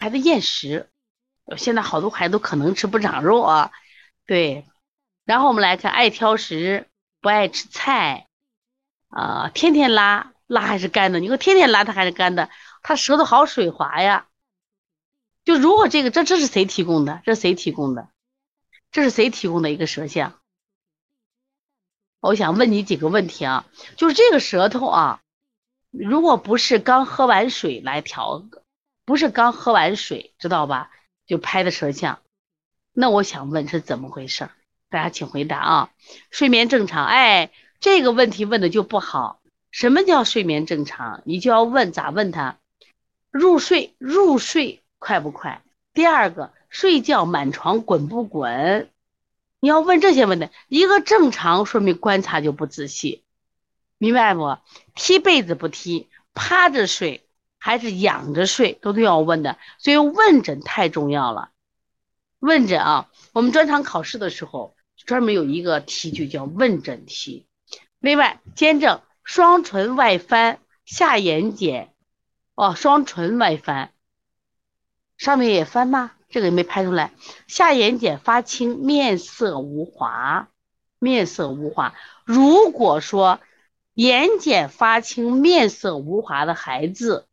孩子厌食，现在好多孩子都可能吃不长肉啊，对。然后我们来看，爱挑食，不爱吃菜，啊，天天拉，拉还是干的？你说天天拉，他还是干的，他舌头好水滑呀。就如果这个，这这是谁提供的？这谁提供的？这是谁提供的一个舌象？我想问你几个问题啊，就是这个舌头啊，如果不是刚喝完水来调，不是刚喝完水，知道吧？就拍的舌像，那我想问是怎么回事？大家请回答啊！睡眠正常，哎，这个问题问的就不好。什么叫睡眠正常？你就要问咋问他？入睡入睡快不快？第二个，睡觉满床滚不滚？你要问这些问题，一个正常说明观察就不仔细，明白不？踢被子不踢，趴着睡还是仰着睡，都都要问的，所以问诊太重要了。问诊啊，我们专场考试的时候专门有一个题就叫问诊题。另外，兼正双唇外翻，下眼睑，哦，双唇外翻，上面也翻吗？这个也没拍出来，下眼睑发青，面色无华，面色无华。如果说眼睑发青、面色无华的孩子，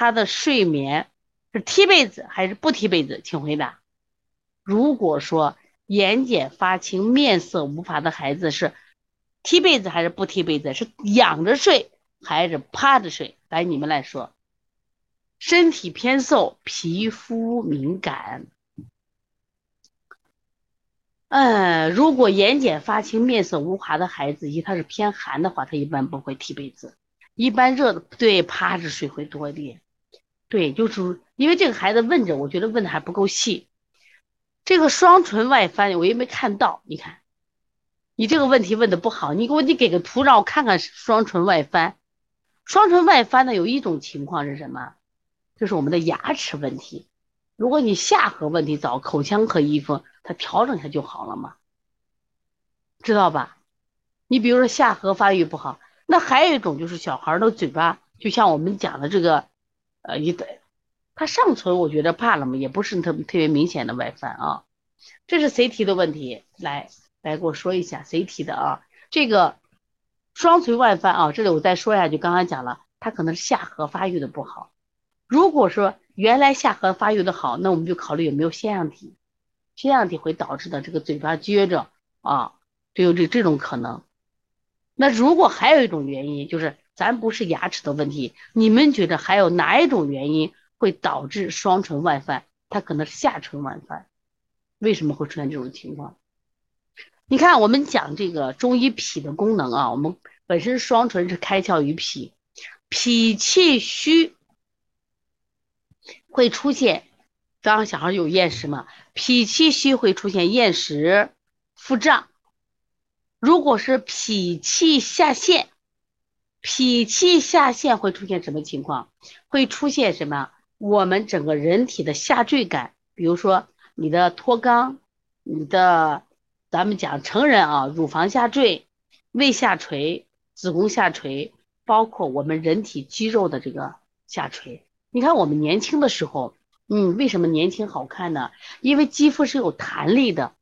他的睡眠是踢被子还是不踢被子？请回答。如果说眼睑发青、面色无华的孩子是踢被子还是不踢被子？是仰着睡还是趴着睡？来，你们来说。身体偏瘦，皮肤敏感。嗯，如果眼睑发青、面色无华的孩子，以他是偏寒的话，他一般不会踢被子，一般热的对趴着睡会多一点。对，就是因为这个孩子问着，我觉得问的还不够细。这个双唇外翻，我也没看到。你看，你这个问题问的不好，你给我你给个图让我看看双唇外翻。双唇外翻呢有一种情况是什么？就是我们的牙齿问题，如果你下颌问题找口腔科医生，他调整一下就好了嘛，知道吧？你比如说下颌发育不好，那还有一种就是小孩的嘴巴，就像我们讲的这个，呃，一个，他上唇我觉得怕了嘛，也不是特特别明显的外翻啊。这是谁提的问题？来来给我说一下谁提的啊？这个双唇外翻啊，这里我再说一下，就刚刚讲了，他可能是下颌发育的不好。如果说原来下颌发育的好，那我们就考虑有没有腺样体，腺样体会导致的这个嘴巴撅着啊，就有这这种可能。那如果还有一种原因，就是咱不是牙齿的问题，你们觉得还有哪一种原因会导致双唇外翻？它可能是下唇外翻，为什么会出现这种情况？你看我们讲这个中医脾的功能啊，我们本身双唇是开窍于脾，脾气虚。会出现，当小孩有厌食嘛？脾气虚会出现厌食、腹胀。如果是脾气下陷，脾气下陷会出现什么情况？会出现什么？我们整个人体的下坠感，比如说你的脱肛，你的，咱们讲成人啊，乳房下坠、胃下垂、子宫下垂，包括我们人体肌肉的这个下垂。你看我们年轻的时候，嗯，为什么年轻好看呢？因为肌肤是有弹力的，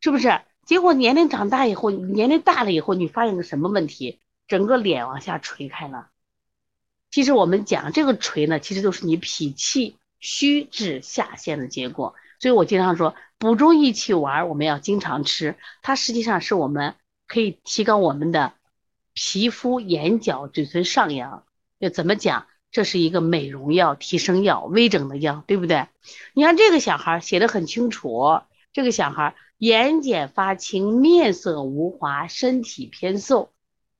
是不是？结果年龄长大以后，年龄大了以后，你发现个什么问题？整个脸往下垂开了。其实我们讲这个垂呢，其实都是你脾气虚至下陷的结果。所以我经常说，补中益气丸我们要经常吃，它实际上是我们可以提高我们的皮肤、眼角、嘴唇上扬。要怎么讲？这是一个美容药、提升药、微整的药，对不对？你看这个小孩写的很清楚，这个小孩眼睑发青，面色无华，身体偏瘦，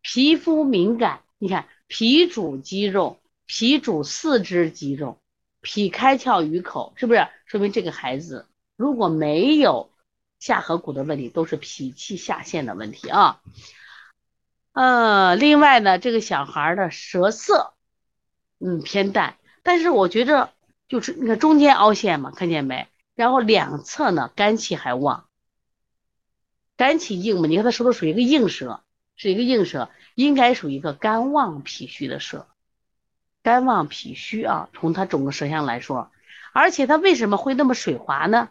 皮肤敏感。你看脾主肌肉，脾主四肢肌肉，脾开窍于口，是不是？说明这个孩子如果没有下颌骨的问题，都是脾气下陷的问题啊。呃，另外呢，这个小孩的舌色。嗯，偏淡，但是我觉着就是你看中间凹陷嘛，看见没？然后两侧呢肝气还旺，肝气硬嘛？你看他舌头属于一个硬舌，是一个硬舌，应该属于一个肝旺脾虚的舌，肝旺脾虚啊。从它整个舌象来说，而且它为什么会那么水滑呢？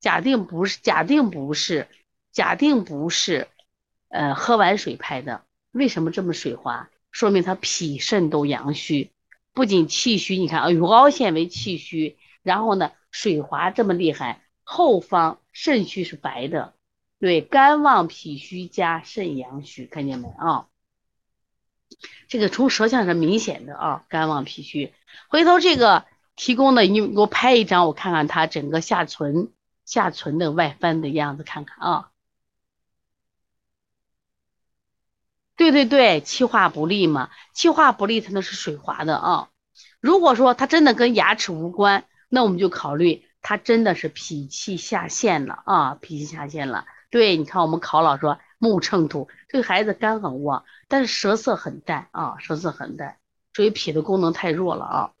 假定不是，假定不是，假定不是，呃，喝完水拍的，为什么这么水滑？说明他脾肾都阳虚，不仅气虚，你看啊，乳凹陷为气虚，然后呢，水滑这么厉害，后方肾虚是白的，对，肝旺脾虚加肾阳虚，看见没啊？这个从舌象上明显的啊，肝旺脾虚。回头这个提供的，你给我拍一张，我看看他整个下唇下唇的外翻的样子，看看啊。对对对，气化不利嘛，气化不利，它那是水滑的啊。如果说它真的跟牙齿无关，那我们就考虑它真的是脾气下陷了啊，脾气下陷了。对，你看我们考老说木秤土，这个孩子肝很旺，但是舌色很淡啊，舌色很淡，所以脾的功能太弱了啊。